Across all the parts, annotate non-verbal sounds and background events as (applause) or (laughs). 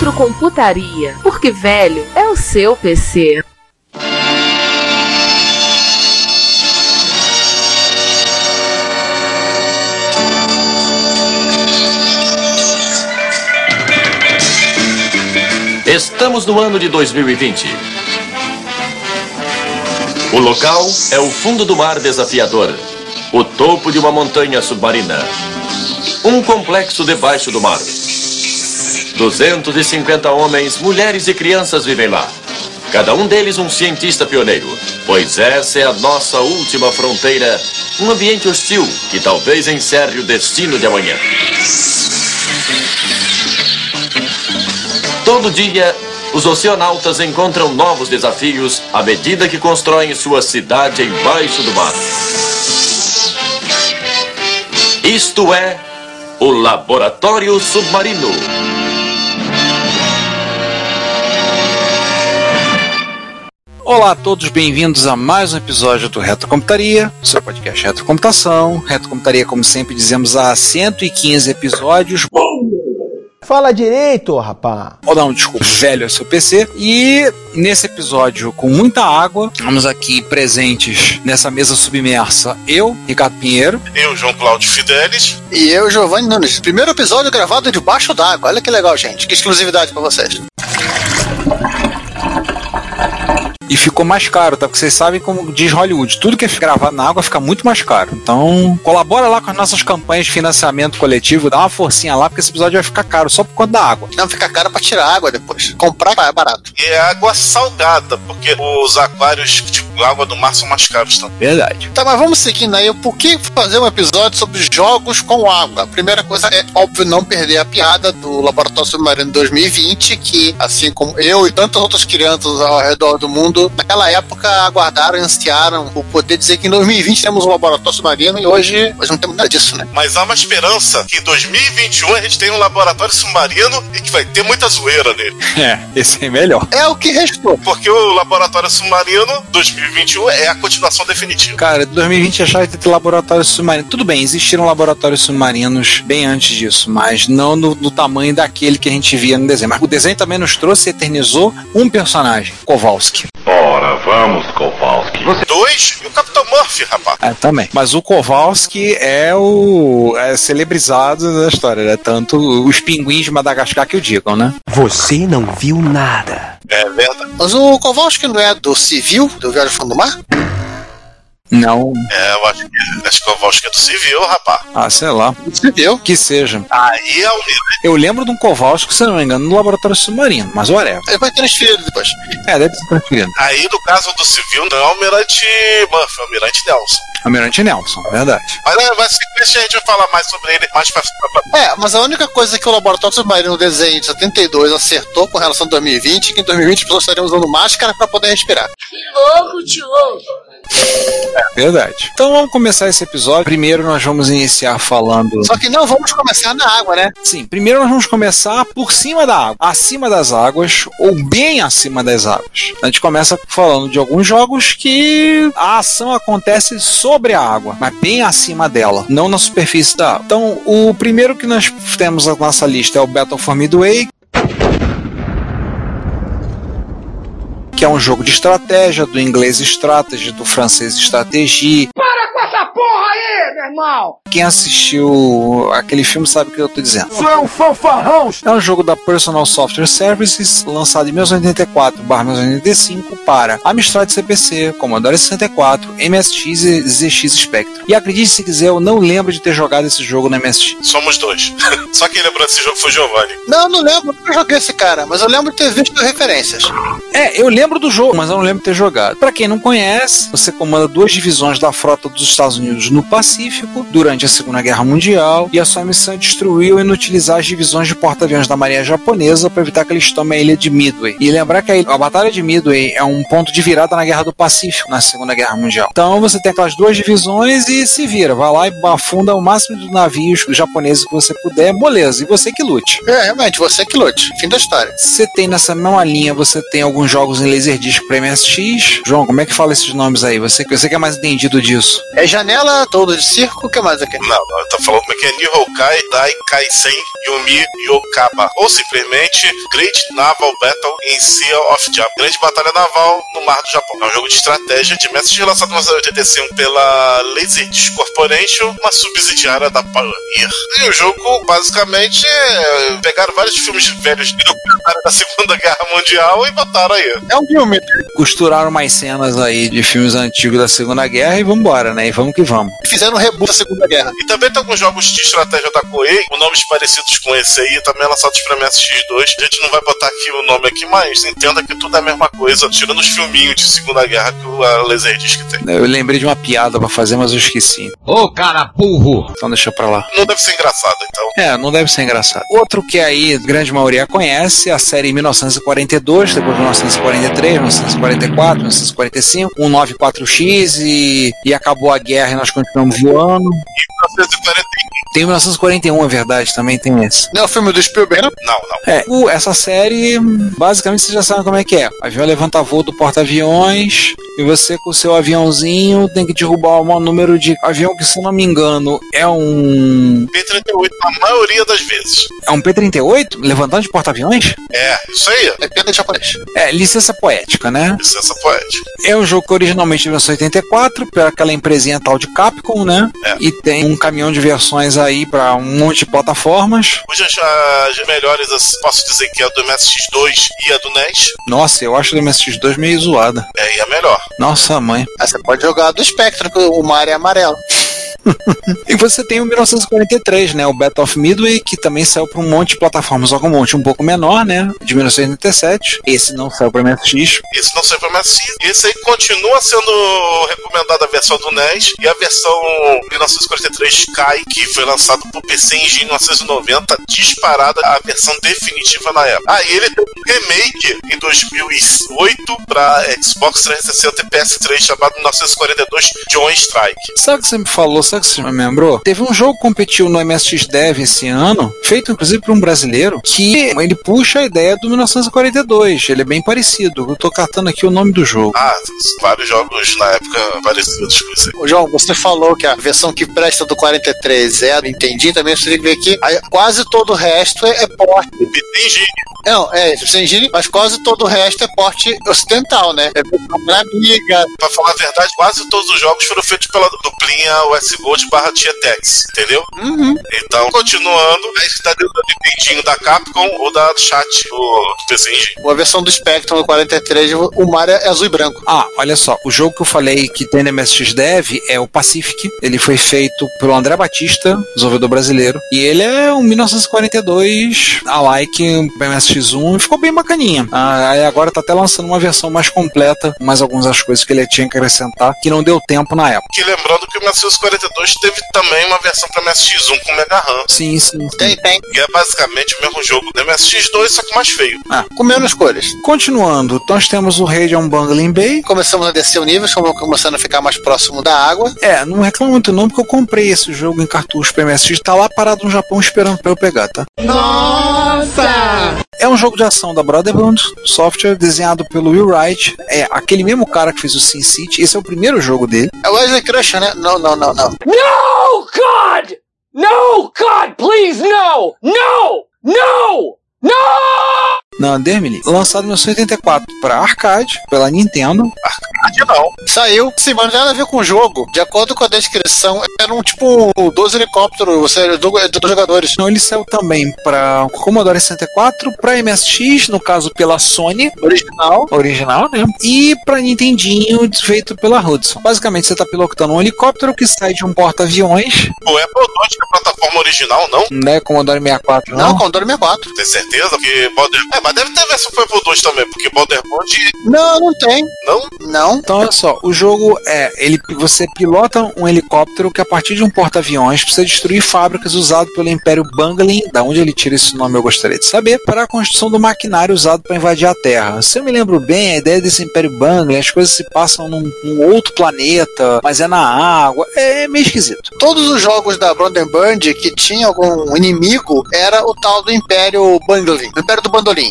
BBC Micro Retrocomputaria, porque velho é o seu PC. Estamos no ano de 2020. O local é o fundo do mar desafiador, o topo de uma montanha submarina, um complexo debaixo do mar. 250 homens, mulheres e crianças vivem lá. Cada um deles um cientista pioneiro, pois essa é a nossa última fronteira, um ambiente hostil que talvez encerre o destino de amanhã. Todo dia, os oceanautas encontram novos desafios à medida que constroem sua cidade embaixo do mar. Isto é o Laboratório Submarino. Olá a todos, bem-vindos a mais um episódio do Retrocomputaria, seu podcast Retrocomputação. Retrocomputaria, como sempre dizemos, há 115 episódios. Fala direito, rapá. Ou não, desculpa, velho é seu PC. E nesse episódio, com muita água, estamos aqui presentes nessa mesa submersa. Eu, Ricardo Pinheiro. Eu, João Cláudio Fidelis. E eu, Giovanni Nunes. Primeiro episódio gravado debaixo d'água. Olha que legal, gente. Que exclusividade para vocês. E ficou mais caro, tá? Porque vocês sabem como diz Hollywood, tudo que é gravado na água fica muito mais caro. Então, colabora lá com as nossas campanhas de financiamento coletivo, dá uma forcinha lá, porque esse episódio vai ficar caro só por conta da água. Não, fica caro pra tirar água depois. Comprar é barato. E é água salgada, porque os aquários, tipo, água do mar são mais caros também. Verdade. Tá, mas vamos seguindo aí. Por que fazer um episódio sobre jogos com água? A primeira coisa é, óbvio, não perder a piada do Laboratório Submarino 2020, que, assim como eu e tantas outras crianças ao redor do mundo, naquela época aguardaram e ansiaram por poder dizer que em 2020 temos um laboratório submarino e hoje, hoje não temos nada disso, né? Mas há uma esperança que em 2021 a gente tem um laboratório submarino e que vai ter muita zoeira nele. (laughs) É, esse é melhor. É o que restou. Porque o laboratório submarino 2021 é a continuação definitiva. Cara, 2020 achava que ia ter laboratório submarino. Tudo bem, existiram laboratórios submarinos bem antes disso, mas não no, no tamanho daquele que a gente via no desenho. Mas o desenho também nos trouxe e eternizou um personagem, Kowalski. Vamos, Kowalski. Você... Dois e o Capitão Murphy, rapaz. É, também. Mas o Kowalski é o é celebrizado da história, né? Tanto os pinguins de Madagascar que o digam, né? Você não viu nada. É verdade. Mas o Kowalski não é do civil, do Viagem Fundo do Mar? Não. É, eu acho que, acho que o Kowalski é do civil, rapaz. Ah, sei lá. Civil. Que seja. Aí é o Eu lembro de um Kowalski, se não me engano, no laboratório submarino, mas whatever. Ele vai transferido depois. É, deve ser transferido. Aí, no caso do civil, não é o Almirante Murphy, é o Almirante Nelson. Almirante Nelson, verdade. Mas é, vai ser a gente vai falar mais sobre ele mais pra, pra, É, mas a única coisa que o Laboratório Submarino desenho de 72 acertou com relação a 2020 é que em 2020 as pessoas estariam usando máscara para poder respirar. Que louco, tio! É, verdade. Então vamos começar esse episódio. Primeiro nós vamos iniciar falando. Só que não vamos começar na água, né? Sim, primeiro nós vamos começar por cima da água, acima das águas ou bem acima das águas. A gente começa falando de alguns jogos que a ação acontece sobre a água, mas bem acima dela, não na superfície da água. Então, o primeiro que nós temos na nossa lista é o Battle for Midway, que é um jogo de estratégia, do inglês strategy, do francês stratégie. Para com essa porra aí, meu irmão! Quem assistiu aquele filme sabe o que eu tô dizendo. Isso é um fanfarrão! É um jogo da Personal Software Services, lançado em 1984-1985 para Amstrad CPC, Commodore 64, MSX e ZX Spectrum. E acredite se quiser, eu não lembro de ter jogado esse jogo na MSX. Somos dois. (laughs) Só quem lembrou desse jogo foi o Giovanni. Não, não lembro, nunca joguei esse cara, mas eu lembro de ter visto referências. É, eu lembro do jogo, mas eu não lembro de ter jogado. Pra quem não conhece, você comanda duas divisões da frota dos Estados Unidos no Pacífico durante a Segunda Guerra Mundial e a sua missão é destruir ou inutilizar as divisões de porta-aviões da Marinha Japonesa para evitar que eles tomem a ilha de Midway. E lembrar que a, ilha- a Batalha de Midway é um ponto de virada na Guerra do Pacífico, na Segunda Guerra Mundial. Então você tem aquelas duas divisões e se vira, vai lá e afunda o máximo de navios japoneses que você puder, moleza, e você que lute. É, realmente, você que lute. Fim da história. Você tem nessa mesma linha, você tem alguns jogos em Laserdisc para MSX. João, como é que fala esses nomes aí? Você, você que é mais entendido disso. É janela, todo de circo, o que mais aqui? Não, não, tá falando como é que é Nihoukai Dai Kaisen Yumi Yokaba. Ou simplesmente Great Naval Battle in Sea of Japan. Grande batalha naval no mar do Japão. É um jogo de estratégia de MSX lançado em 1985 pela Laserdisc Corporation, uma subsidiária da Pioneer. E o jogo, basicamente, é... pegaram vários filmes velhos da Segunda Guerra Mundial e botaram aí. É um filme. Costuraram mais cenas aí de filmes antigos da Segunda Guerra e vambora, né? E vamos que vamos. Fizeram um reboot da Segunda Guerra. E também tem alguns jogos de estratégia da Koei, com nomes parecidos com esse aí, também lançados pra MSX2. A gente não vai botar aqui o nome aqui, mas entenda que tudo é a mesma coisa, tirando os filminhos de Segunda Guerra que o a Laserdisc tem. Eu lembrei de uma piada pra fazer, mas eu esqueci. Ô, cara burro! Então deixa pra lá. Não deve ser engraçado, então. É, não deve ser engraçado. Outro que aí a grande maioria conhece, a série 1942, depois 1943, 1944, 1945, 194X e, e acabou a guerra e nós continuamos voando. 1941. Tem 1941, é verdade, também tem esse. Não é o filme do Spielberg, não? Não, não. É, o- essa série, basicamente vocês já sabem como é que é. O avião levanta voo do porta-aviões e você com o seu aviãozinho tem que derrubar o maior número de avião que, se eu não me engano, é um P-38 na maioria das vezes. é um P-38 levantando de porta-aviões? É, isso aí. É pena de japonês. É, licença poética, né? Licença poética. É um jogo que originalmente de 1984, por aquela empresinha tal de Capcom, né? É. E tem um caminhão de versões aí pra um monte de plataformas. Hoje as, as melhores, as- posso dizer que é a do MSX2 e a do NES. Nossa, eu acho do MSX2 meio zoada. É, e a melhor. Nossa mãe. Aí você pode jogar a do Spectrum, que o mar é amarelo. E você tem o 1943, né? O Battle of Midway, que também saiu para um monte de plataformas, só um monte um pouco menor, né? De 1987. Esse não saiu para MSX. Esse não saiu pra MSX. Esse aí continua sendo recomendada a versão do NES e a versão 1943 Kai, que foi lançado pro PC Engine 1990, disparada a versão definitiva na época. Ah, e ele tem um remake em 2008 pra Xbox 360 e PS3 chamado 1942 John Strike. Sabe o que você me falou? Sabe o que você me lembrou? Teve um jogo que competiu no MSX Dev esse ano, feito inclusive por um brasileiro, que ele puxa a ideia do 1942. Ele é bem parecido. Eu tô catando aqui o nome do jogo. Ah, vários jogos na época parecidos com isso João, você falou que a versão que presta do 43 é, entendi também, você tem que ver que quase todo o resto é, é porte. Engine. Não, é, sem engine, mas quase todo o resto é porte ocidental, né? É pra amiga. Pra falar a verdade, quase todos os jogos foram feitos pela duplinha US Gold barra Tietex, entendeu? Uhum. Então, continuando, aí está dentro do Nintendinho da Capcom ou da Chat do PC Engine. A versão do Spectrum do 43, o mar é azul e branco. Ah, olha só, o jogo que eu falei que tem no MSX Dev é o Pacific. Ele foi feito pelo André Batista, desenvolvedor brasileiro. E ele é um 1942 alike MSX1 e ficou bem bacaninha. Ah, aí agora tá até lançando uma versão mais completa, mais algumas das coisas que ele tinha que acrescentar, que não deu tempo na época. Que lembrando que o 1942 teve também uma versão para MSX1 com Mega RAM. Sim, sim. sim. Tem, tem. E é basicamente o mesmo jogo do MSX2, só que mais feio. Ah, Com menos cores. continuando, nós temos o Radeon Bungling Bay. Começamos a descer o nível, estamos começando a ficar mais próximo da água. É, não reclamo muito não, porque eu comprei esse jogo em cartucho para MSX, tá lá parado no Japão esperando pra eu pegar, tá? Nossa! É um jogo de ação da Brotherhood Software, desenhado pelo Will Wright. É aquele mesmo cara que fez o Sin City. Esse é o primeiro jogo dele. É o Wesley Crusher, né? Não, não, não, não. No, God! No, God, please, no! No! No! No! Não, Deus me livre. Lançado em 1984 para arcade, pela Nintendo. Arcade não. Saiu, sim, mas não tem nada a ver com o jogo. De acordo com a descrição, era um tipo 12 helicópteros, você dois jogadores. Não, ele saiu também para Commodore 64, para MSX, no caso pela Sony, Original. original, né? E para Nintendinho, feito pela Hudson. Basicamente, você tá pilotando um helicóptero que sai de um porta-aviões, O Apple II tinha plataforma original, não? né? Commodore 64, Não, não? Commodore 64. Tem certeza? Porque Border... É, mas deve ter versão pro Apple II também, porque Borderbond Não, não tem. não. Não. Então, olha só, o jogo é, ele, você pilota um helicóptero que a partir de um porta-aviões precisa destruir fábricas usado pelo Império Bangling, da onde ele tira esse nome eu gostaria de saber, para a construção do maquinário usado para invadir a Terra. Se eu me lembro bem, a ideia desse Império Bangling, as coisas se passam num, num outro planeta, mas é na água, é meio esquisito. Todos os jogos da Broadband que tinha algum inimigo era o tal do Império Bandolim. O Império do Bandolim.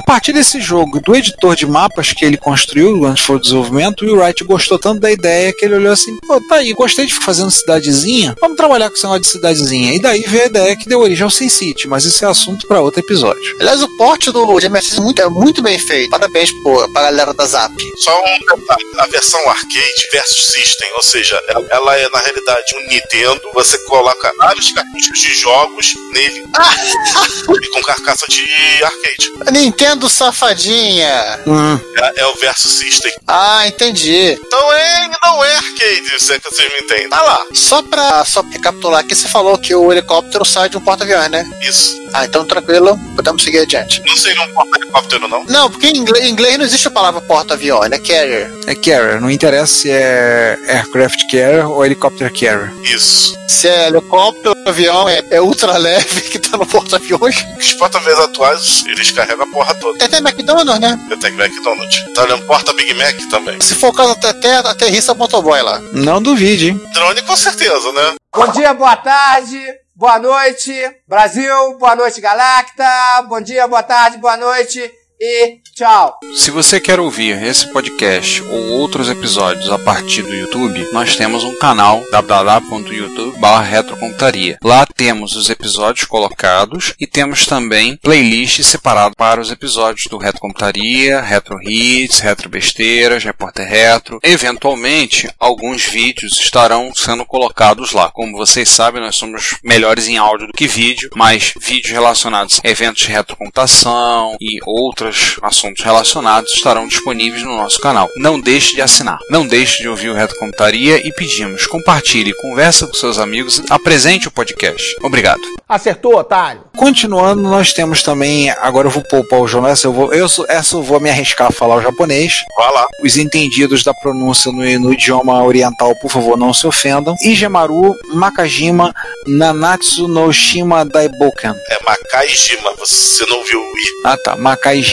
A partir desse jogo, do editor de mapas que ele construiu antes foi o desenvolvimento, o Wright gostou tanto da ideia que ele olhou assim: pô, tá aí, gostei de ficar fazendo cidadezinha, vamos trabalhar com esse negócio de cidadezinha. E daí veio a ideia que deu origem ao Sin City, mas isso é assunto para outro episódio. Aliás, o porte do GMS é muito, é muito bem feito. Parabéns pô, pra galera da Zap. Só um detalhe, a versão arcade versus System, ou seja, ela, ela é na realidade um Nintendo, você coloca vários cartuchos de jogos nele e com carcaça de arcade. (laughs) Nintendo safadinha. É, é o versus System. Ah, entendi. Então é, não é arcade, se é que vocês me entendem. Tá lá, Só pra, só pra recapitular aqui, você falou que o helicóptero sai de um porta-aviões, né? isso. Ah, então tranquilo, podemos seguir adiante. Não seria um porta-helicóptero, não? Não, porque em inglês, em inglês não existe a palavra porta-aviões, né? Carrier. É carrier, não interessa se é aircraft carrier ou helicopter carrier. Isso. Se é helicóptero, avião é, é ultra leve que tá no porta-aviões. Os porta-aviões atuais, eles carregam a porra toda. Tem até McDonald's, né? Até que McDonald's. Tá olhando porta Big Mac também. Se for o caso, até, até aterrissa motoboy lá. Não duvide, hein? Drone com certeza, né? Bom dia, boa tarde, boa noite, Brasil, boa noite, Galacta, bom dia, boa tarde, boa noite e tchau. Se você quer ouvir esse podcast ou outros episódios a partir do YouTube, nós temos um canal www.youtube.com/retrocomputaria. Lá temos os episódios colocados e temos também playlists separadas para os episódios do Retro Computaria, Retro Hits, Retro Besteiras, Repórter Retro. Eventualmente, alguns vídeos estarão sendo colocados lá. Como vocês sabem, nós somos melhores em áudio do que vídeo, mas vídeos relacionados a eventos de retrocomputação e outros assuntos relacionados estarão disponíveis no nosso canal. Não deixe de assinar. Não deixe de ouvir o Reto Computaria e pedimos, compartilhe, conversa com seus amigos, apresente o podcast. Obrigado. Acertou, otário? Continuando, nós temos também, agora eu vou poupar o João, essa eu vou, eu, essa eu vou me arriscar a falar o japonês. Vai lá. Os entendidos da pronúncia no, no idioma oriental, por favor, não se ofendam. Igemaru, Makajima, Nanatsu no Shima Daiboken. É Makaijima, você não viu o I. Ah tá,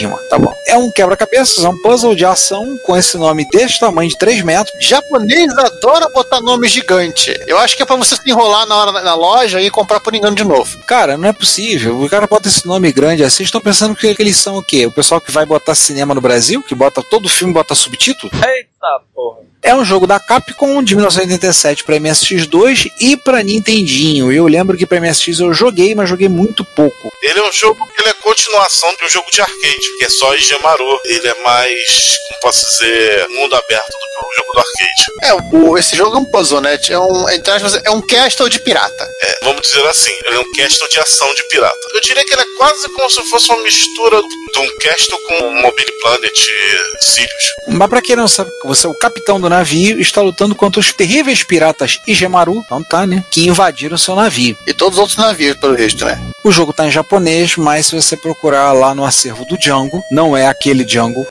Makaijima, tá bom. É um quebra-cabeças, é um puzzle de ação com esse nome desse tamanho de 3 metros. Japonês adora botar nome gigante. Eu acho que é pra você se enrolar na hora na loja e comprar por engano de novo. Cara, não é possível. O cara bota esse nome grande assim. Estão pensando que, que eles são o quê? O pessoal que vai botar cinema no Brasil? Que bota todo filme bota subtítulo? Eita porra. É um jogo da Capcom de 1987 para MSX2 e para Nintendinho. Eu lembro que para MSX eu joguei, mas joguei muito pouco. Ele é um jogo que ele é continuação de um jogo de arcade, que é só Igemaru. Ele é mais, como posso dizer, mundo aberto do que o jogo do arcade. É, o- esse jogo é um puzzle, né? É um, entre aspas, é um castle de pirata. É, vamos dizer assim, ele é um castle de ação de pirata. Eu diria que ele é quase como se fosse uma mistura de um castle com um Mobile Planet e Sirius. Mas pra quem não sabe, você é o capitão do navio está lutando contra os terríveis piratas Igemaru, então tá, né? Que invadiram seu navio. E todos os outros navios, pelo visto, né? O jogo tá em japonês, mas se você procurar lá no acervo do Django, não é aquele Django.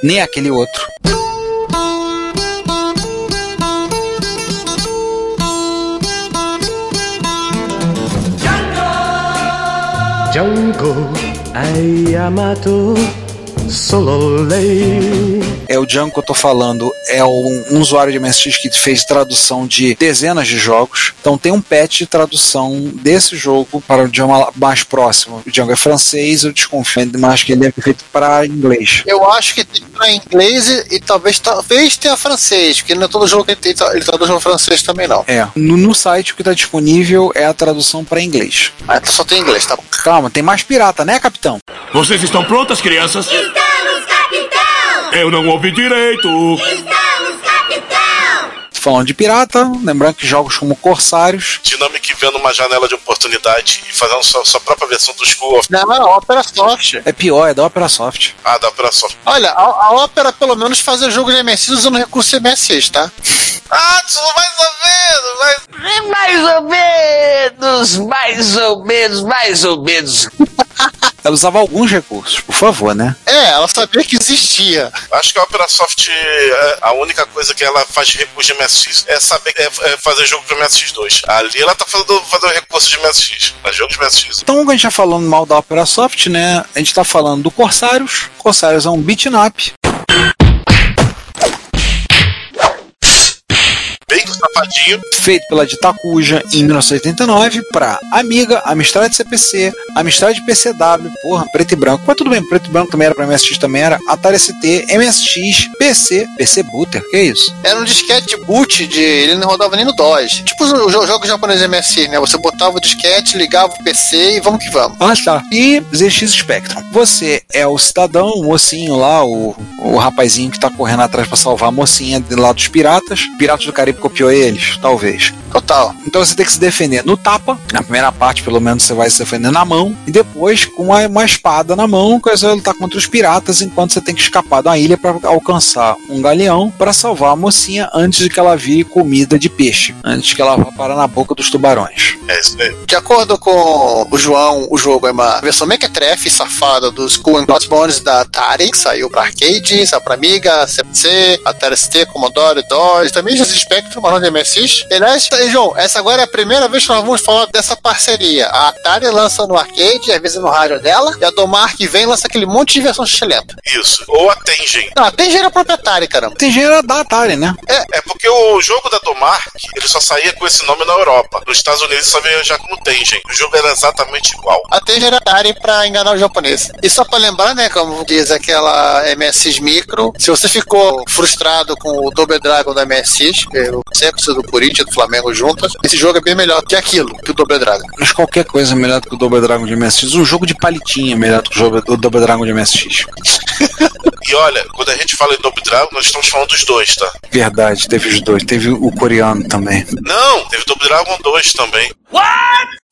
Nem aquele outro. lungo hai amato solo lei. É o Django que eu tô falando, é um, um usuário de MSX que fez tradução de dezenas de jogos. Então tem um patch de tradução desse jogo para o idioma mais próximo. O Django é francês, eu desconfio, mas que ele é feito para inglês. Eu acho que tem pra inglês e, e talvez, talvez tenha francês, porque não é todo jogo que ele, ele traduz no francês também, não. É, no, no site o que está disponível é a tradução para inglês. Ah, então só tem inglês, tá bom. Calma, tem mais pirata, né, capitão? Vocês estão prontas, crianças? Capitão! Eu não ouvi direito. Estamos, capitão! Falando de pirata, lembrando que jogos como Corsários, Dynamic vendo uma janela de oportunidade e fazendo sua, sua própria versão do School of... Não, não, Opera Soft. é pior, é da Opera Soft. Ah, da Operação. Olha, a, a Opera pelo menos faz jogo de MSX usando recurso MSX, tá? Ah, mais ou menos, mas... Mais ou menos, mais ou menos, mais ou menos. (laughs) Ela usava alguns recursos, por favor, né? É, ela sabia que existia. Acho que a Operasoft, é, a única coisa que ela faz de recurso de MSX é saber é, é fazer jogo pro MSX2. Ali ela tá fazendo, fazendo recurso de MSX, mas jogos de MSX. Então, quando a gente tá falando mal da Opera Soft, né? A gente tá falando do Corsários. Corsários é um beat'em up. Feito pela Ditacuja em 1989 para Amiga, Amstrad CPC, Amstrad PCW, porra, preto e branco. Mas tudo bem, preto e branco também era para MSX também era, Atari ST, MSX, PC, PC Booter, que isso? Era um disquete boot de. Ele não rodava nem no DOS. Tipo os os jogos japoneses MSX, né? Você botava o disquete, ligava o PC e vamos que vamos. Ah, tá. E ZX Spectrum. Você é o cidadão, o mocinho lá, o, o rapazinho que tá correndo atrás para salvar a mocinha de lá dos piratas. Piratas do Caribe copiou eles, talvez. Total. Então você tem que se defender no tapa. Na primeira parte, pelo menos, você vai se defender na mão. E depois, com uma, uma espada na mão, que você vai lutar contra os piratas, enquanto você tem que escapar da ilha para alcançar um galeão para salvar a mocinha antes de que ela vire comida de peixe. Antes que ela vá parar na boca dos tubarões. É isso aí. De acordo com o João, o jogo é uma versão mequetrefe safada do Skull and Crossbones da Atari, que saiu pra arcade, saiu pra Amiga, CPC, Atari ST, Commodore, DOS, também já Spectrum, mas não de MSX. E, aliás, tá, João, essa agora é a primeira vez que nós vamos falar dessa parceria. A Atari lança no arcade, às vezes no rádio dela, e a Domar que vem lança aquele monte de versão xilenta. Isso. Ou a Tengen. Não, a Tengen era proprietária, caramba. Tem gênero da Atari, né? É porque o jogo da Domark, ele só saía com esse nome na Europa. Nos Estados Unidos só veio já como Tengen. O jogo era exatamente igual. A Tengen era Atari pra enganar o japonês. E só pra lembrar, né, como diz aquela MSX Micro, se você ficou frustrado com o Double Dragon da MSX, que é sexo do Corinthians e do Flamengo juntas, esse jogo é bem melhor que aquilo, que o Double Dragon. Mas qualquer coisa é melhor do que o Double Dragon de MSX. Um jogo de palitinha é melhor do que o jogo do Double Dragon de MSX. E olha, quando a gente fala em Double Dragon, nós estamos falando dos dois, tá? Verdade, teve os dois. Teve o coreano também. Não, teve Double Dragon 2 também.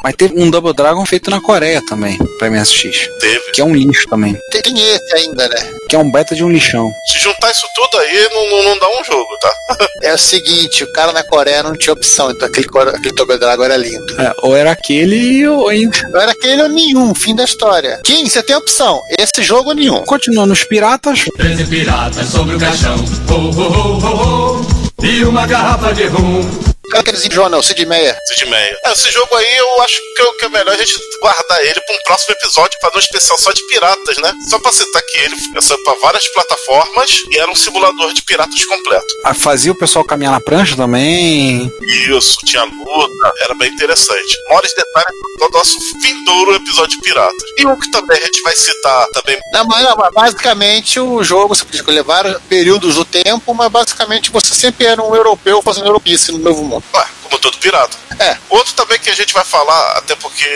Mas teve um Double Dragon feito na Coreia também, pra MSX. Teve. Que é um lixo também. Tem esse ainda, né? Que é um beta de um lixão. Se juntar isso tudo aí, não, não, não dá um jogo, tá? (laughs) É o seguinte, o cara na Coreia não tinha opção, então aquele, aquele Double Dragon era lindo. É, ou era aquele ou ainda. Não era aquele ou nenhum, fim da história. Kim, você tem opção, esse jogo ou nenhum. Continuando os piratas, Treze piratas sobre o caixão. Ho, ho, ho, ho, ho. E uma garrafa de rum. O cara quer dizer, João, não, Sid Meier. Sid Meier. É, esse jogo aí eu acho que, é o- que é melhor a gente guardar ele pra um próximo episódio, fazer um especial só de piratas, né? Só pra citar que ele saiu pra várias plataformas e era um simulador de piratas completo. ah, fazia o pessoal caminhar na prancha também. Isso, tinha luta, era bem interessante. Maiores detalhes do nosso vindouro episódio de piratas. E um que também a gente vai citar também. Não, mas, não, mas basicamente o jogo, você podia escolher vários períodos do tempo, mas basicamente você sempre era um europeu fazendo europice no novo mundo. Ué, como todo pirata. É. Outro também que a gente vai falar, até porque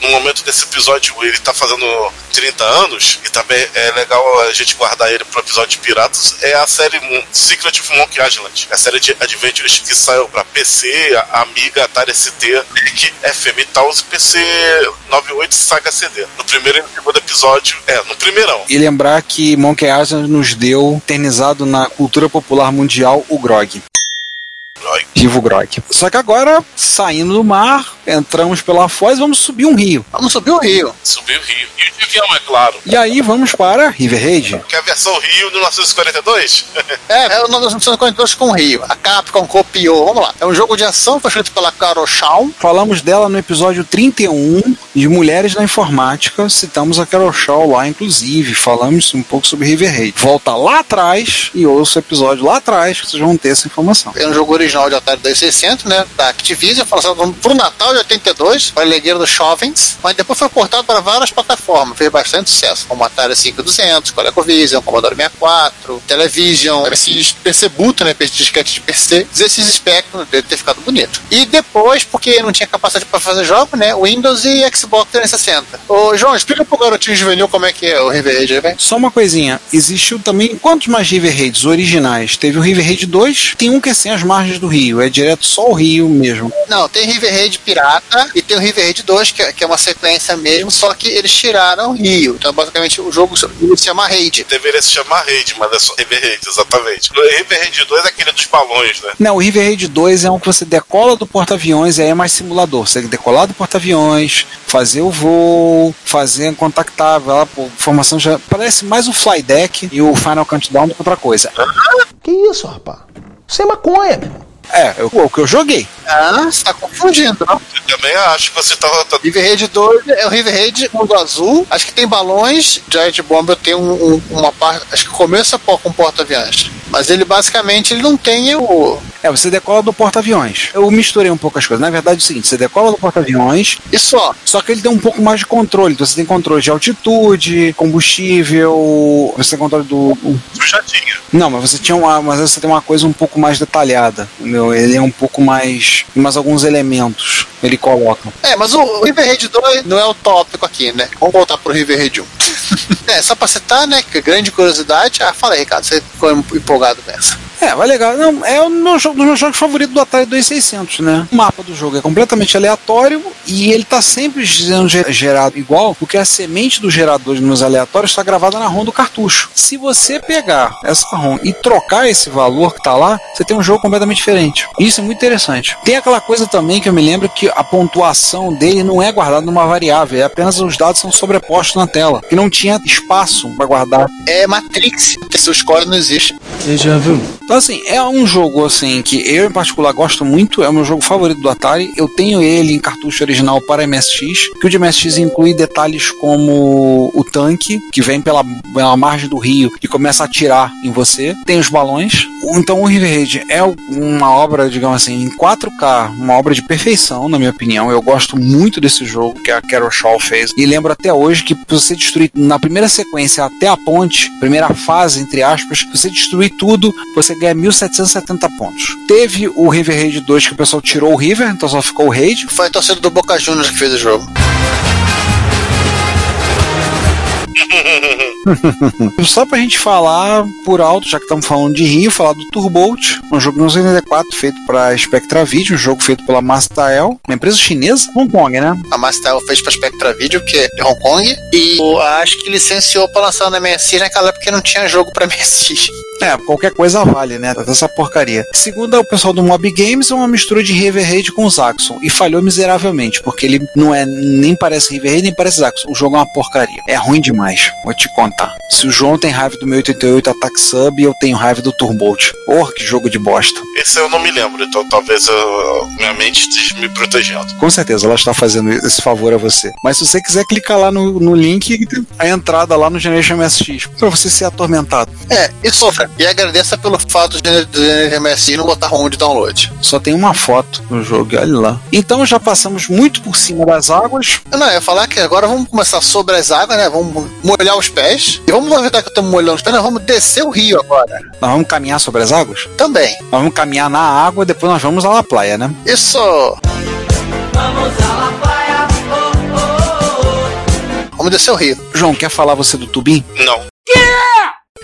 no momento desse episódio ele tá fazendo 30 anos, e também é legal a gente guardar ele pro episódio de Piratas, é a série Secret of Monkey Island. É a série de Adventures que saiu pra PC, Amiga, Atari ST, NIC, FM Taos e PC 98 Saga CD. No primeiro e no segundo episódio, é, no primeirão. E lembrar que Monkey Island nos deu, eternizado na cultura popular mundial, o grog. Grog. Vivo grog. Só que agora, saindo do mar, entramos pela foz, vamos subir um rio. Vamos subir o rio. Subiu o Rio. E de avião, é claro. E aí vamos para River Raid. Que é a versão Rio de 1942? (laughs) É, é o nome das 1942 com o Rio. A Capcom copiou, vamos lá. É um jogo de ação, foi escrito pela Carol Shaw. Falamos dela no episódio 31 de mulheres na informática, citamos a Carol Shaw lá, inclusive, falamos um pouco sobre River Raid. Volta lá atrás e ouça o episódio lá atrás que vocês vão ter essa informação. É um jogo original de Atari 2600, né? Da Activision, lançado pro Natal de 82, para Legueiro dos Jovens, mas depois foi portado para várias plataformas, fez bastante sucesso, como Atari 5200, ColecoVision, Commodore 64, Television, PC, PC Boot, né? Disquete de PC, esses Spectrum, deve ter ficado bonito. E depois, porque não tinha capacidade para fazer jogo, né? Windows e Xbox 360. Ô, João, explica pro garotinho juvenil como é que é o River Raid, velho. Só uma coisinha, existiu também, quantos mais River Raids originais? Teve o River Raid 2, tem um que é sem as margens do rio, é direto só o rio mesmo. Não, tem River Raid Pirata e tem o River Raid 2, que é, que é uma sequência mesmo, só que eles tiraram o rio. Então, basicamente, o jogo se chama Raid. Deveria se chamar Raid, mas é só River Raid, exatamente. O River Raid 2 é aquele dos balões, né? Não, o River Raid 2 é um que você decola do porta-aviões e aí é mais simulador. Você tem que decolar do porta-aviões, fazer o voo, fazer contactar, lá, pô, formação já. Parece mais o Fly Deck e o Final Countdown do que outra coisa. Que isso, rapaz? Isso é maconha, meu irmão. É, eu- o que eu joguei. Ah, você tá confundindo, não? Eu também acho que você tá. tá... River Raid 2 é o River Raid mundo azul. Acho que tem balões. Giant Bomber tem um, um- uma parte. Acho que começa com porta-aviões. Mas ele basicamente ele não tem o. É, você decola do porta-aviões. Eu misturei um pouco as coisas. Na verdade é o seguinte, você decola do porta-aviões. E só. Só que ele tem um pouco mais de controle. Então você tem controle de altitude, combustível, você tem controle do. Sujadinha. Não, mas você tinha uma. Mas você tem uma coisa um pouco mais detalhada. Entendeu? Ele é um pouco mais. Mais alguns elementos. Ele coloca. É, mas o River Raid 2 não é o tópico aqui, né? Vamos voltar pro River Raid 1. (laughs) é, só pra citar, né? Que grande curiosidade. Ah, fala aí, Ricardo, você ficou empolgado nessa. É, vai legal. Não, é o meu jogo, dos meus jogos favoritos do Atari 2600, né? O mapa do jogo é completamente aleatório e ele tá sempre sendo ge- gerado igual, porque a semente do gerador de números aleatórios está gravada na ROM do cartucho. Se você pegar essa ROM e trocar esse valor que tá lá, você tem um jogo completamente diferente. Isso é muito interessante. Tem aquela coisa também que eu me lembro que a pontuação dele não é guardada numa variável, é apenas os dados são sobrepostos na tela, que não tinha espaço para guardar. É Matrix, que seu score não existe. Então, assim, é um jogo assim que eu, em particular, gosto muito. É o meu jogo favorito do Atari. Eu tenho ele em cartucho original para MSX. Que o de MSX inclui detalhes como o tanque, que vem pela, pela margem do rio e começa a atirar em você. Tem os balões. Então, o River Raid é uma obra, digamos assim, em 4K, uma obra de perfeição, na minha opinião. Eu gosto muito desse jogo que a Carol Shaw fez. E lembro até hoje que você destruir na primeira sequência até a ponte, primeira fase, entre aspas, você destruir tudo, você ganha 1770 pontos. Teve o River Raid 2 que o pessoal tirou o River, então só ficou o Raid. Foi a torcida do Boca Juniors que fez o jogo. (laughs) Só pra gente falar por alto, já que estamos falando de Rio, falar do Turbolt, um jogo de 1984 feito pra Spectra Video, um jogo feito pela Mastael, uma empresa chinesa, Hong Kong, né? A Mastel fez pra Spectra Video, que é de Hong Kong, e acho que licenciou pra lançar na MSX naquela época que não tinha jogo pra MSX. É, qualquer coisa vale, né? Toda essa porcaria. Segundo o pessoal do Mob Games, é uma mistura de River Raid com Zaxxon. E falhou miseravelmente, porque ele não é nem parece River Raid, nem parece Zaxxon. O jogo é uma porcaria. É ruim demais. Vou te contar. Se o João tem raiva do meu 88 Attack Sub, eu tenho raiva do Turbolt. Porra, que jogo de bosta. Esse eu não me lembro, então talvez eu- minha mente esteja me protegendo. Com certeza, ela está fazendo esse favor a você. Mas se você quiser clicar lá no, no link, tem a entrada lá no Generation MSX, pra você ser atormentado. É, e sofra. E agradeça pelo fato de do MSX não botar ROM de download. Só tem uma foto no jogo, olha lá. Então já passamos muito por cima das águas. Não, eu ia falar que agora vamos começar sobre as águas, né? Vamos molhar os pés. E vamos aproveitar que estamos molhando os pés, nós vamos descer o rio agora. Nós vamos caminhar sobre as águas? Também. Nós vamos caminhar na água, depois nós vamos à La Playa, né? Isso. Vamos descer o rio. João, quer falar você do Tubim? Não.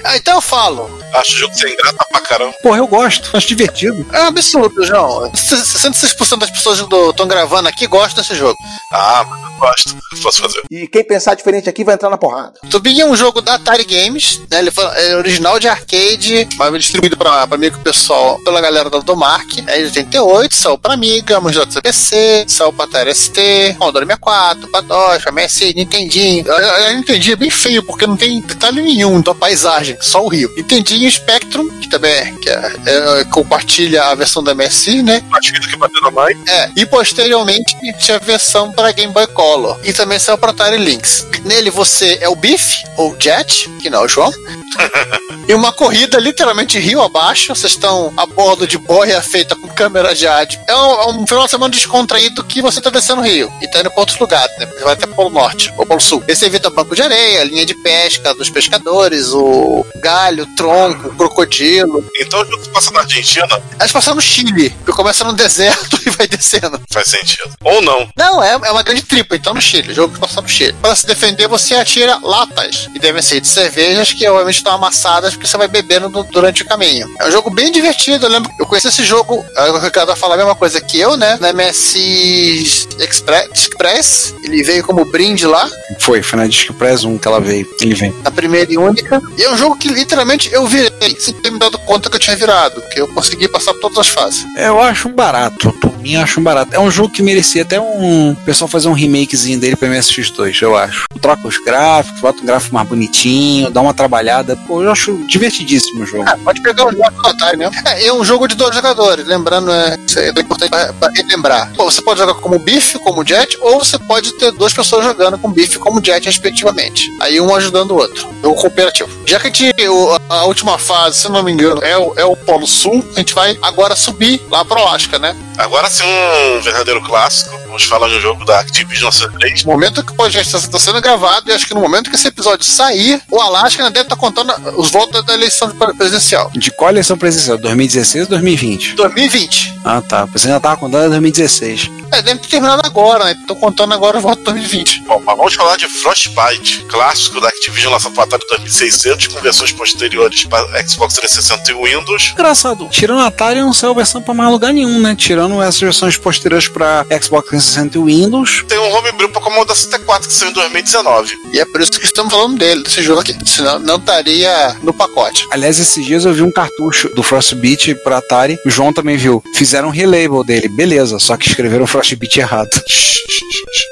Ah, então eu falo. Acho o jogo sem graça pra caramba. Porra, eu gosto, acho divertido. É um absurdo, João. 66% das pessoas que estão gravando aqui gostam desse jogo. Ah, mas eu gosto. Posso fazer. E quem pensar diferente aqui vai entrar na porrada. Tubing é um jogo da Atari Games, né? Ele foi é original de arcade, mas foi distribuído pra, pra amigo pessoal pela galera da Domark. É de 88, saiu pra Amiga, do PC, saiu pra Atari ST, Commodore 64, pra DOS, pra MSI, Nintendinho. A, a Nintendinho é bem feio porque não tem detalhe nenhum, então a paisagem. Só o Rio. Nintendinho Spectrum, que também é, que é, é, compartilha a versão da MSI, né? Partido que bateu na mãe. É, e posteriormente tinha a versão para Game Boy Color. E também saiu para Atari Lynx. Nele você é o Biff, ou Jet, que não é o João. (laughs) e uma corrida literalmente rio abaixo. Vocês estão a bordo de boia feita com câmera de ad. É um, é um final de semana descontraído que você tá descendo o rio e tá indo pra outros lugares, né? Você vai até Polo Norte ou Polo Sul. Esse evita banco de areia, linha de pesca dos pescadores, o galho, o tronco, o crocodilo. Então o jogo passa na Argentina? Elas passam no Chile, que começa no (laughs) deserto e vai descendo. Faz sentido. Ou não. Não, é, é uma grande tripa, então no Chile. O jogo que passa no Chile. Para se defender, você atira latas. E devem ser de cervejas que obviamente estão amassadas porque você vai bebendo do- durante o caminho. É um jogo bem divertido. Eu lembro, eu conheci esse jogo, aí o Ricardo vai falar a mesma coisa que eu, né? Na MSI Express, Express. Ele veio como brinde lá. Foi, foi na Disc Press 1 que ela veio. Ele vem. a primeira e única. E é um jogo que literalmente eu virei, sem ter me dado conta que eu tinha virado, que eu consegui passar por todas as fases. Eu acho um barato. Por mim, eu acho um barato. É um jogo que merecia até um. O pessoal fazer um remakezinho dele pra MSX2, eu acho. Troca os gráficos, bota um gráfico mais bonitinho, dá uma trabalhada. Pô, eu acho divertidíssimo o jogo. Ah, pode pegar o jogo do Atari mesmo. É, é um jogo de dois jogadores, lembrando, é, é importante pra, pra relembrar. Pô, você pode jogar como Biff, como Jet, ou você pode ter duas pessoas jogando com Biff e como Jet, respectivamente. Aí um ajudando o outro. Jogo cooperativo. Já que a, gente, o- a última fase, se não me engano, é o, é o Polo Sul, a gente vai agora subir lá pro Alasca, né? Agora sim, um verdadeiro clássico. Vamos falar de um jogo da Activision 3. No momento que o podcast está sendo gravado, e acho que no momento que esse episódio sair, o Alasca ainda deve estar contando os votos da eleição presidencial. De qual eleição presidencial? 2016 ou 2020? 2020. Ah, tá. Você ainda tava contando em 2016. É, deve ter terminado agora, né? Tô contando agora de 2020. Bom, mas vamos falar de Frostbite, clássico da Activision lançado para Atari 2600, com versões posteriores para Xbox 360 e Windows. Engraçado, tirando Atari não saiu versão pra mais lugar nenhum, né? Tirando essas versões posteriores pra Xbox 360 e Windows. Tem um homebrew para Commodore 64 que saiu em 2019. E é por isso que estamos falando dele, desse jogo aqui. Senão não estaria no pacote. Aliás, esses dias eu vi um cartucho do Frostbite pra Atari. O João também viu. Fizeram um relabel dele, beleza. Só que escreveram Frostbite errado.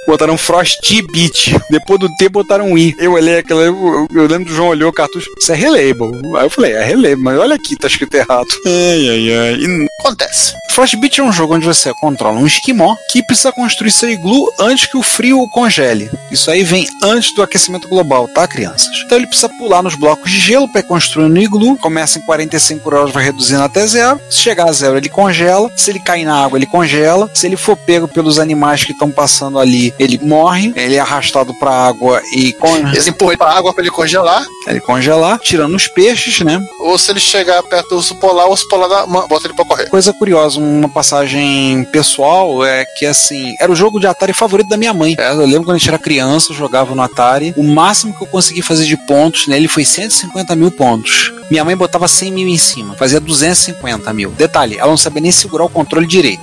botaram Frostbite. Depois do T botaram um I. Eu olhei aquela. Eu, eu lembro do João olhou o cartucho. Isso é relabel. Aí eu falei, é relabel, mas olha aqui, tá escrito errado. Ai, ai, ai. E Acontece. Frostbite é um jogo onde você controla um esquimó que precisa construir seu iglu antes que o frio o congele. Isso aí vem antes do aquecimento global, tá, crianças? Então ele precisa pular nos blocos de gelo para construir no iglu. Começa em 45 graus, vai reduzindo até zero. Se chegar a zero, ele congela. Se ele cair na água, ele congela. Se ele for pego pelos animais que estão passando ali, ele morre. Ele é arrastado para água e con... (laughs) Eles empurram pra água pra ele congelar. ele congelar, tirando os peixes, né? Ou se ele chegar perto do urso polar, o urso polar dá- bota ele pra correr. Coisa curiosa, uma passagem pessoal é que assim, era o jogo de Atari favorito da minha mãe. É, Eu lembro quando a gente era criança, jogava no Atari. O máximo que eu consegui fazer de pontos nele foi 150 mil pontos. Minha mãe botava 100 mil em cima, fazia 250 mil. Detalhe, ela não sabia nem segurar o controle direito.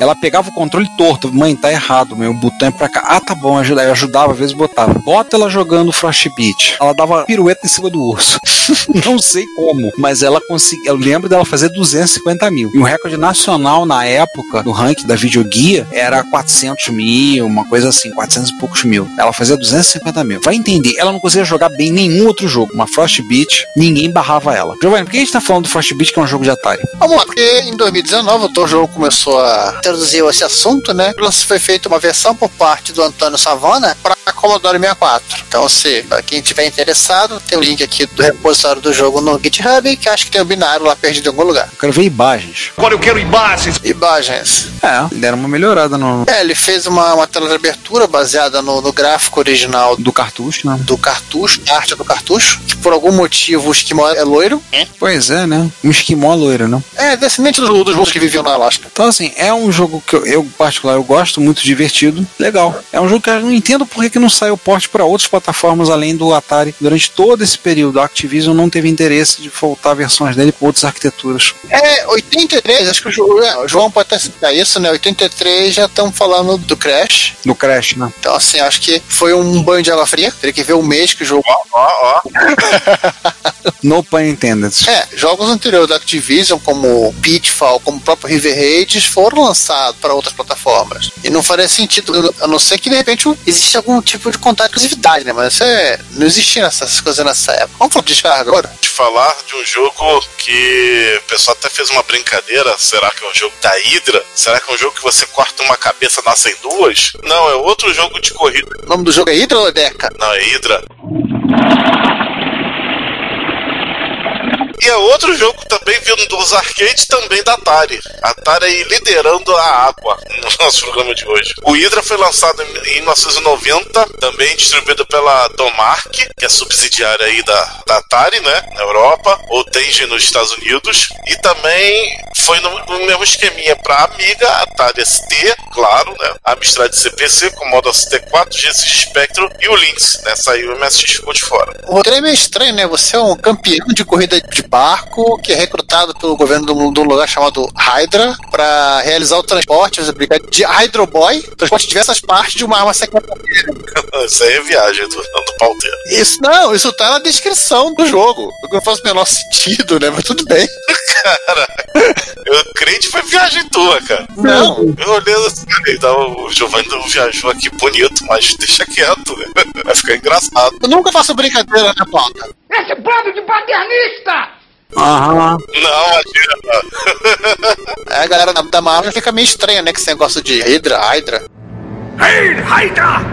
Ela pegava o controle torto. Mãe, tá errado, meu. O botão é pra cá. Ah, tá bom, ajuda. Eu ajudava, às vezes botava. Bota ela jogando Frostbite. Ela dava pirueta em cima do urso. (laughs) Não sei como, mas ela conseguia. Eu lembro dela fazer 250 mil. E o recorde nacional na época do ranking da videoguia era 400 mil, uma coisa assim, 400 e poucos mil. Ela fazia 250 mil. Vai entender, ela não conseguia jogar bem nenhum outro jogo. Uma Frostbite, ninguém barrava ela. Giovanni, por que a gente tá falando do Frostbite, que é um jogo de Atari? Vamos lá, porque em 2019 o jogo começou a introduzir esse assunto, né? Foi feita uma versão por parte do Antônio Savana para Commodore 64. Então, se pra quem tiver interessado, tem o link aqui do repositório do jogo no GitHub, que acho que tem o binário lá perdido em algum lugar. Eu quero ver imagens. Agora eu quero imagens. Imagens. É, deram uma melhorada no, É, ele fez uma, uma tela de abertura baseada no, no gráfico original do cartucho, né? do cartucho, da arte do cartucho, que por algum motivo o esquimó é loiro. Pois é, né? Um esquimó loiro, né? É, descendente dos, dos monstros que viviam na Alasca. Então, assim, é um jogo que eu, eu, particular, eu gosto, muito divertido, legal. É um jogo que eu não entendo por que, que não saiu porte para outras plataformas além do Atari. Durante todo esse período, a Activision não teve interesse de voltar versões dele para outras arquiteturas. É, 83, acho que o, João pode até citar isso, né? 83 já estamos falando do Crash. Do Crash, né? Então, assim, acho que foi um banho de água fria. Teria que ver o mês que o jogo. Ó, ó, ó. (laughs) no pun intended. É, jogos anteriores da Activision, como Pitfall, como o próprio River Raid, foram lançados para outras plataformas. E não faria sentido, a não ser que de repente existe algum tipo de contato de exclusividade, né? Mas isso é, não existia essas coisas nessa época. Vamos falar de descarga agora? De falar de um jogo que o pessoal até fez uma brincadeira. Será que é um jogo da Hydra? Será que é um jogo que você corta uma cabeça e nascem duas? Não, é outro jogo de corrida. O nome do jogo é Hydra ou é Deca? Não, é Hydra. E é outro jogo também vindo dos arcades, também da Atari. A Atari aí liderando a água (laughs) no nosso programa de hoje. O Hydra foi lançado em 1990, também distribuído pela Domark, que é subsidiária aí da, da Atari, né, na Europa, ou Tengen nos Estados Unidos, e também foi no, no mesmo esqueminha para Amiga, Atari ST, claro, né, Amstrad CPC, Commodore ST4, Genesis Spectrum e o Lynx, né, saiu o MSX ficou de fora. O roteiro é meio estranho, né? Você é um campeão de corrida de barco que é recrutado pelo governo de um lugar chamado Hydra para realizar o transporte de Hydro Boy, transporte de diversas partes de uma arma secreta. (laughs) isso aí é viagem do, do pauteiro. Isso não, isso tá na descrição do jogo. O que não faz o menor sentido, né? Mas tudo bem. (laughs) Cara, eu creio que foi viagem tua, cara. Não. Eu olhando assim, então, o Giovanni viajou aqui bonito, mas deixa quieto, né? Vai ficar engraçado. Eu nunca faço brincadeira na pauta. Esse bando de paternista! Aham. Não, adianta. (laughs) É, a galera da, da Marvel fica meio estranha, né? Com esse negócio de Hydra, Hydra. Hey, Hydra!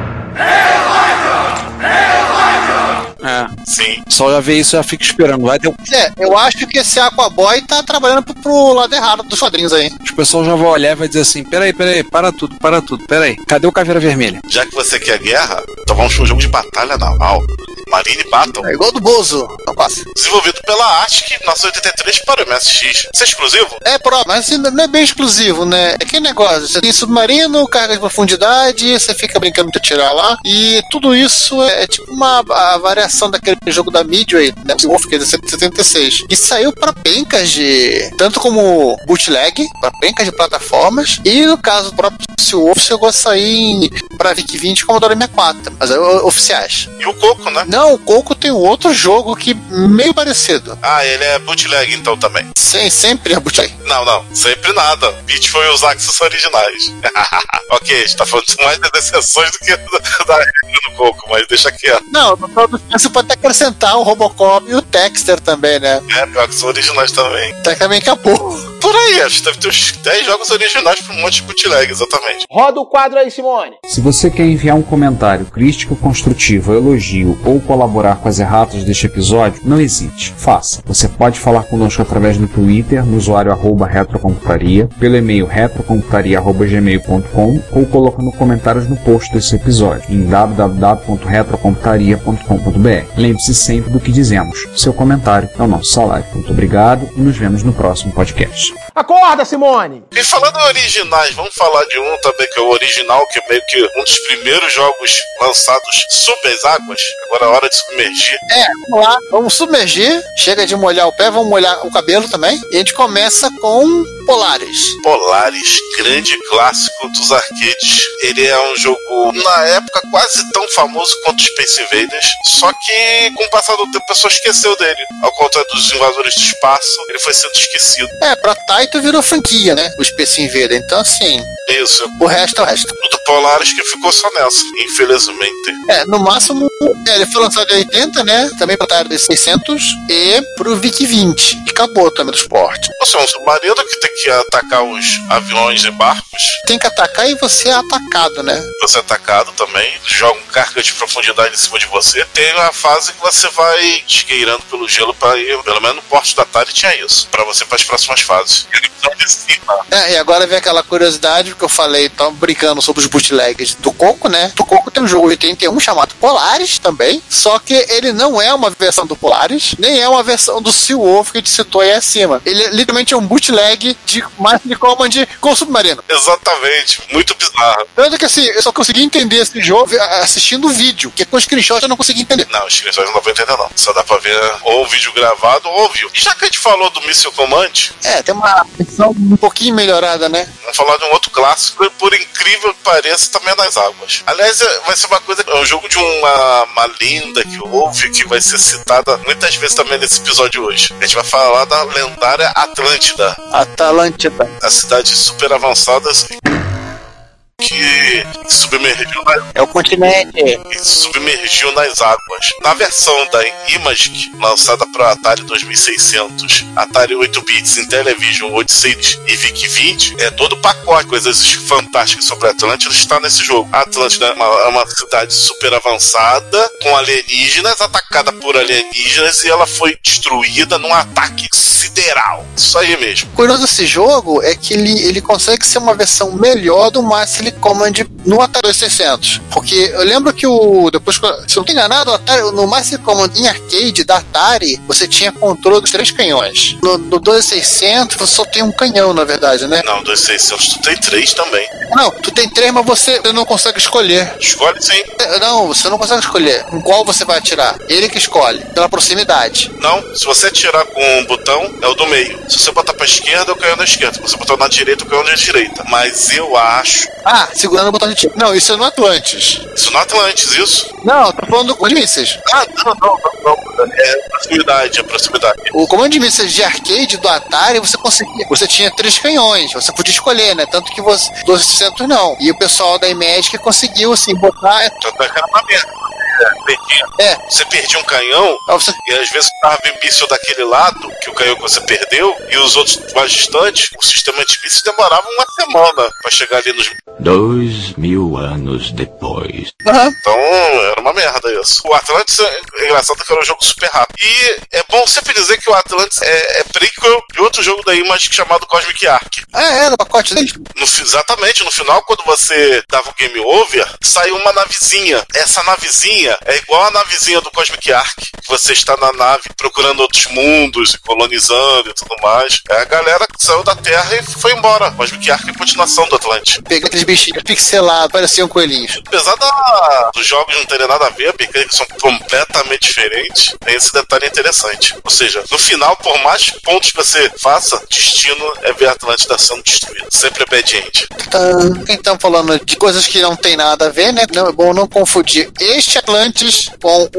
É. Sim. Só já vê isso já fica esperando. Vai ter um... É, eu acho que esse Aquaboy tá trabalhando pro, pro lado errado dos quadrinhos aí. O pessoal já vai olhar e vai dizer assim: peraí, peraí, para tudo, para tudo, peraí. Cadê o Caveira Vermelha? Já que você quer guerra, então vamos para um jogo de batalha naval. Marine Battle. É igual do Bozo. Não passa. Desenvolvido pela Arctic, 1983 para o MSX. Isso é exclusivo? É, pro, mas ainda não é bem exclusivo, né? É aquele negócio. Você tem submarino, carga de profundidade, você fica brincando de atirar lá. E tudo isso é, é tipo uma variação daquele jogo da Midway, né? O Wolf, que é de 76. E saiu para pencas de. Tanto como bootleg, para pencas de plataformas. E no caso do próprio Wolf chegou a sair para VIC 20 e Commodore 64. Mas é, oficiais. E o Coco, né? Não, o Coco tem outro jogo que meio parecido. Ah, ele é bootleg então também. Sim, sempre é bootleg. Não, não, sempre nada. Beat foi os Axis originais. (laughs) ok, a gente tá falando mais das exceções do que da regra do Coco, mas deixa quieto. Não, você pode até acrescentar o Robocop e o Texter também, né? É, pior que são originais também. Até também acabou. Por aí, acho que deve ter uns 10 jogos originais pra um monte de bootleg, exatamente. Roda o quadro aí, Simone. Se você quer enviar um comentário crítico, construtivo, elogio ou colaborar com as erratas deste episódio, não hesite, faça. Você pode falar conosco através do Twitter, no usuário arroba retrocomputaria, pelo e-mail retrocomputaria.gmail.com ou colocando comentários no post desse episódio em www.retrocomputaria.com.br. Lembre-se sempre do que dizemos. Seu comentário é o nosso salário. Muito obrigado e nos vemos no próximo podcast. Acorda, Simone! E falando em originais, vamos falar de um também que é o original, que é meio que um dos primeiros jogos lançados sob as águas. Agora é hora de submergir. É, vamos lá, vamos submergir. Chega de molhar o pé, vamos molhar o cabelo também. E a gente começa com Polaris. Polaris, grande clássico dos arcades. Ele é um jogo, na época, quase tão famoso quanto Space Invaders. Só que, com o passar do tempo, a pessoa esqueceu dele. Ao contrário dos Invasores do Espaço, ele foi sendo esquecido. É, pra Taito virou franquia, né? O Space Invader. Então, assim. Isso. O resto é o resto. O do Polaris que ficou só nessa, infelizmente. É, no máximo, é, ele foi lançado em 80, né? Também pra Atari 600 e pro VIC 20. E acabou também do esporte. Você é um submarino que tem que atacar os aviões e barcos. Tem que atacar e você é atacado, né? Você é atacado também. Jogam carga de profundidade em cima de você. Tem a fase que você vai esgueirando pelo gelo para ir. Pelo menos no porte da Atari tinha isso. para você para as próximas fases. É, e agora vem aquela curiosidade que eu falei, tava brincando sobre os bootlegs do Coco, né? Do Coco tem um jogo 81 chamado Polaris também. Só que ele não é uma versão do Polaris, nem é uma versão do Sea Wolf que a gente citou aí acima. Ele literalmente é um bootleg de Master Command com submarino. Exatamente, muito bizarro. Tanto que assim, eu só consegui entender esse jogo assistindo o vídeo, que com o screenshot eu não consegui entender. Não, o screenshot não dá pra entender, não. Só dá pra ver ou o vídeo gravado ou o vídeo. E já que a gente falou do Missile Command, É, tem uma versão um pouquinho melhorada, né? vamos falar de um outro clássico, por incrível que pareça, também é nas águas. Aliás, é- vai ser uma coisa, é um jogo de uma, uma lenda que houve, que vai ser citada muitas vezes também nesse episódio hoje. A gente vai falar da lendária Atlântida, Atlântida. a cidade super avançada que submergiu na, É o continente. e submergiu nas águas. Na versão da Imagic, lançada para Atari 2600, Atari 8 bits, Intellivision 86 e VIC-20, é todo o pacote, coisas fantásticas sobre a Atlântida está nesse jogo. A Atlântida é uma, é uma cidade super avançada, com alienígenas, atacada por alienígenas, e ela foi destruída num ataque sideral. Isso aí mesmo. O curioso desse jogo é que ele, ele consegue ser uma versão melhor do Master Command no Atari 2600. Porque eu lembro que o. Depois, se eu não tô enganado, o Atari, no Master Command em arcade da Atari, você tinha controle dos três canhões. No, no 2600, você só tem um canhão, na verdade, né? Não, 2600 tu tem três também. Não, tu tem três, mas você não consegue escolher. Escolhe sim. Não, você não consegue escolher em qual você vai atirar. Ele que escolhe, pela proximidade. Não, se você atirar com um botão, é o do meio. Se você botar pra esquerda, é o canhão da esquerda. Se você botar na direita, é o canhão da direita. Mas eu acho. Ah, segurando o botão de tiro. Não, isso é no Atlantis. Isso no Atlantis, isso? Não, tô falando do comando de mísseis. Ah, não, não, não, não. É proximidade, é proximidade. O comando de mísseis de arcade do Atari, você conseguia. Você tinha três canhões, você podia escolher, né? Tanto que você. 1200 não. E o pessoal da Imagic conseguiu, assim, botar. Tanto é que era uma merda. Perdia. É. Você perdia um canhão, e às vezes tava míssil daquele lado, que o canhão que você perdeu, e os outros mais distantes, o sistema de mísseis demorava uma semana pra chegar ali nos. Dois mil anos depois. Então, era uma merda isso. O Atlantis é engraçado que era um jogo super rápido. E é bom sempre dizer que o Atlantis é, é prequel de outro jogo da Image chamado Cosmic Ark. Ah, é, no pacote dele. No, exatamente, no final, quando você dava o game over, saiu uma navezinha. Essa navezinha é igual a navezinha do Cosmic Ark, você está na nave procurando outros mundos, e colonizando e tudo mais. É a galera que saiu da Terra e foi embora. Cosmic Ark é a continuação do Atlantis. Pegou aqueles bichinhos pixelados, pareciam coelhinhos. Apesar da- dos jogos não terem nada a ver, a mecânica são completamente diferentes, tem esse detalhe interessante. Ou seja, no final, por mais pontos que você faça, destino é ver a Atlântida sendo destruída. Sempre é bad end. Tá. Então, falando de coisas que não tem nada a ver, né? Não, é bom não confundir este Atlantis com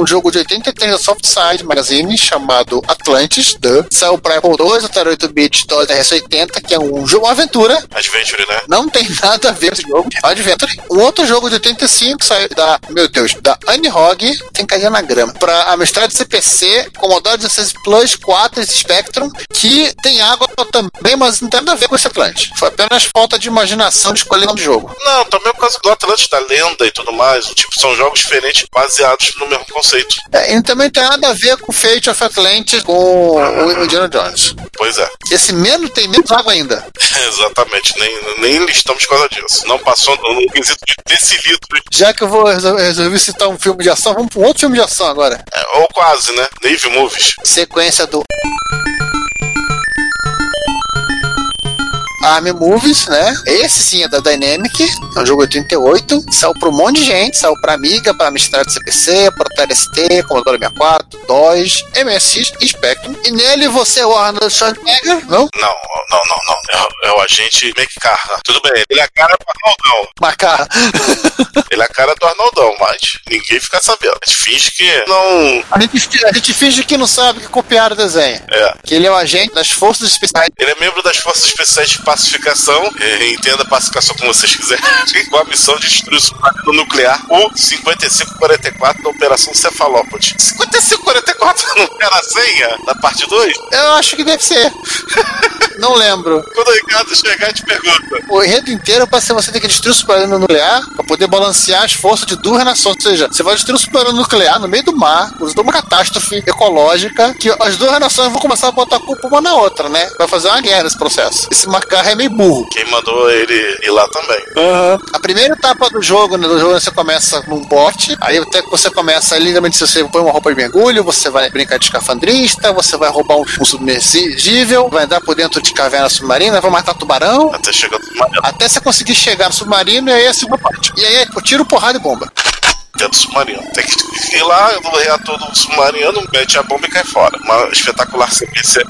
um jogo de 83 da Softside Magazine chamado Atlantis, The. Saiu para Apple II, Atari 8-bit, DOS RS80, que é um jogo, uma aventura. Adventure, né? Não tem (laughs) nada a ver com esse jogo. Adventure. Um outro jogo de 85 saiu da, meu Deus, da Anihog, tem casinha na grama, para Amstrad CPC, Commodore 16 Plus 4 esse Spectrum, que tem água também, mas não tem nada a ver com esse Atlantis. Foi apenas falta de imaginação de escolher o nome do jogo. Não, também por causa do Atlantis da lenda e tudo mais. Tipo, são jogos diferentes baseados no mesmo conceito. É, e também tem nada a ver com Fate of Atlantis com o, Indiana Jones. Pois é. Esse menos tem menos água ainda. (laughs) Exatamente, nem, nem listamos por causa disso. Não passou no, no quesito de decilitros, Já que eu vou resol- resolver citar um filme de ação, vamos para um outro filme de ação agora. é, ou quase, né? Navy Movies. Sequência do Army Movies, né? Esse sim é da Dynamic, é um jogo 88, saiu para um monte de gente, saiu para Amiga, para Amstrad CPC, para Atari ST, Commodore 64, DOS, MSX e Spectrum. E nele você é o Arnold Schwarzenegger, não? Não, não, não, não. É, o- é agente McCarthy. Tudo bem, ele é a cara do Arnoldão. Macarra. (laughs) Ele é a cara do Arnoldão, mas ninguém fica sabendo. A gente finge que não. A gente, a gente finge que não sabe que copiaram o desenho. É. Que ele é o agente das forças especiais. Ele é membro das Forças Especiais de Pacificação. É, entenda a pacificação como vocês quiserem. (laughs) Com a missão de destruir o submarino nuclear. O 5544 da Operação Cefalópode. 5544 (laughs) não era a senha da parte 2? Eu acho que deve ser. (laughs) não lembro. Quando o Ricardo chegar, te pergunta. O enredo inteiro para ser você ter que destruir o submarino nuclear para poder balancear as forças de duas nações. Ou seja, você vai destruir o submarino nuclear no meio do mar, usando uma catástrofe ecológica, que as duas nações vão começar a botar a culpa uma na outra, né? Vai fazer uma guerra nesse processo. Esse macarra é meio burro. Quem mandou ele ir lá também. A primeira etapa do jogo, né, do jogo você começa num bote, aí até que você começa ali, literalmente você põe uma roupa de mergulho, você vai brincar de escafandrista, você vai roubar um, um submergível, vai andar por dentro de caverna submarina, vai matar tubarão, Até chegar no submarino. até você conseguir chegar no submarino e aí é a segunda parte. E aí é tiro, porrada e bomba. Dentro do submarino. Tem que ir lá no reator do submarino, mete a bomba e cai fora. Uma espetacular sequência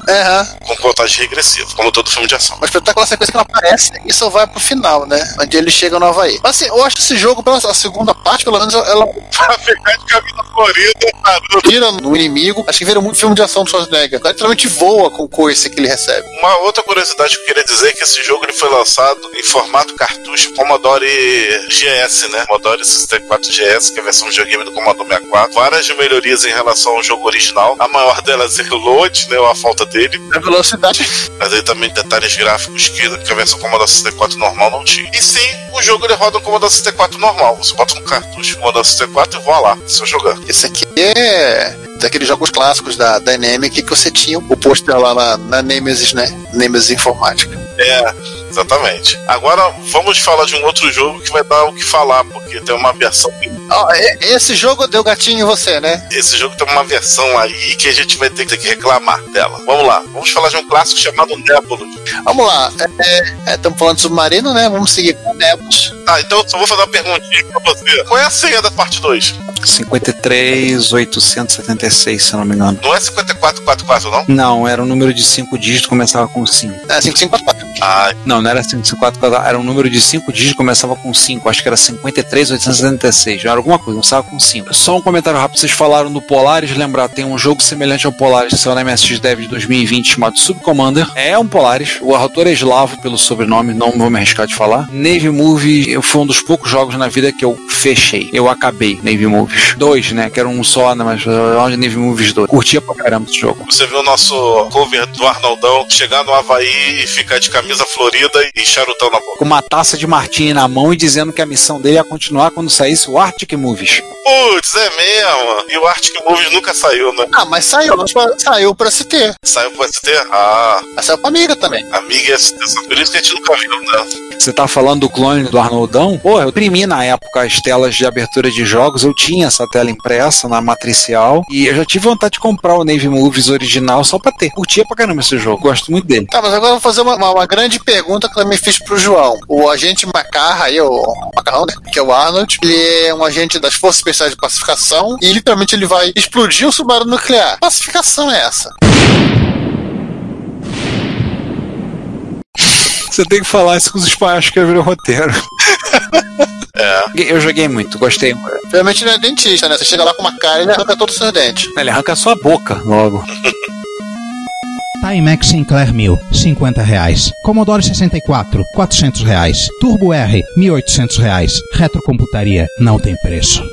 com contagem regressiva, como todo filme de ação. Uma espetacular sequência que não aparece e só vai pro final, né? Onde ele chega no Havaí. Mas, assim, eu acho esse jogo, pela a segunda parte, pelo menos, ela. Pra ficar de camisa florida, caramba. Tira no inimigo. Acho que vira muito filme de ação do Schwarzenegger. Ele literalmente voa com o coice que ele recebe. Uma outra curiosidade que eu queria dizer é que esse jogo ele foi lançado em formato cartucho Commodore GS, né? Commodore 64 GS, que é a versão videogame do Commodore 64. Várias melhorias em relação ao jogo original. A maior delas é o load, né? Ou a falta dele. A velocidade. Mas aí também detalhes gráficos que, que a versão Commodore 64 normal não tinha. E sim, o jogo ele roda no Commodore 64 normal. Você bota um cartucho no Commodore 64 e voa lá, seu jogando. Esse aqui é daqueles jogos clássicos da Dynamic que você tinha o pôster lá na, na Nemesis, né? Nemesis Informática. É, exatamente. Agora vamos falar de um outro jogo que vai dar o que falar, porque tem uma versão. E- esse jogo deu gatinho em você, né? Esse jogo tem uma versão aí que a gente vai ter que ter que reclamar dela. Vamos lá, vamos falar de um clássico chamado Nebula. Vamos lá. Estamos falando de submarino, né? Vamos seguir com Nebus. Tá, então eu só vou fazer uma perguntinha pra você. Qual é a senha da parte 2? 53, 876, se eu não me engano. Não é 5444, não? Não, era um número de 5 dígitos, começava com 5. É 5544. Ah, Não, não era 554, era um número de 5 dígitos, começava com 5. Acho que era 53, 876. Era alguma coisa, começava com 5. Só um comentário rápido, vocês falaram do Polaris, lembrar, tem um jogo semelhante ao Polaris, que saiu na MSX Dev de 2020, chamado Subcommander. É um Polaris, o autor é eslavo pelo sobrenome, não vou me arriscar de falar. Navy Movie foi um dos poucos jogos na vida que eu fechei. Eu acabei Navy Movies. Dois, né? Que era um só, né? Mas uh, Navy Movies 2. Curtia pra caramba esse jogo. Você viu o nosso cover do Arnoldão chegar no Havaí e ficar de camisa florida e charutão na boca. Com uma taça de martini na mão e dizendo que a missão dele ia continuar quando saísse o Arctic Movies. Putz, é mesmo. E o Arctic Movies nunca saiu, né? Ah, mas saiu. Saiu pra ST. Saiu pro ST? Ah, Mas saiu pra Amiga também. amiga e ST. só Por isso que a gente nunca viu, né? Você tá falando do clone do Arnoldão? Pô, eu imprimi na época as telas de abertura de jogos, eu tinha essa tela impressa na matricial e eu já tive vontade de comprar o Navy Movies original só pra ter. Curtia pra caramba esse jogo, gosto muito dele. Tá, mas agora eu vou fazer uma, uma- uma grande pergunta que eu também fiz pro João. O agente Macarra, aí, o Macarrão, né? Que é o Arnold, ele é um agente das Forças Especiais de Pacificação e literalmente ele vai explodir um submarino nuclear. Pacificação é essa? Você tem que falar isso com os espanhóis que escreveram o roteiro. É. Eu joguei muito, gostei. Realmente ele é dentista, né? Você chega lá com uma cara e ele arranca todos os seus dentes. Ele arranca a sua boca logo. (laughs) Timex Sinclair 1000, 50 reais. Commodore 64, 400 reais. Turbo R, 1.800 reais. Retrocomputaria não tem preço.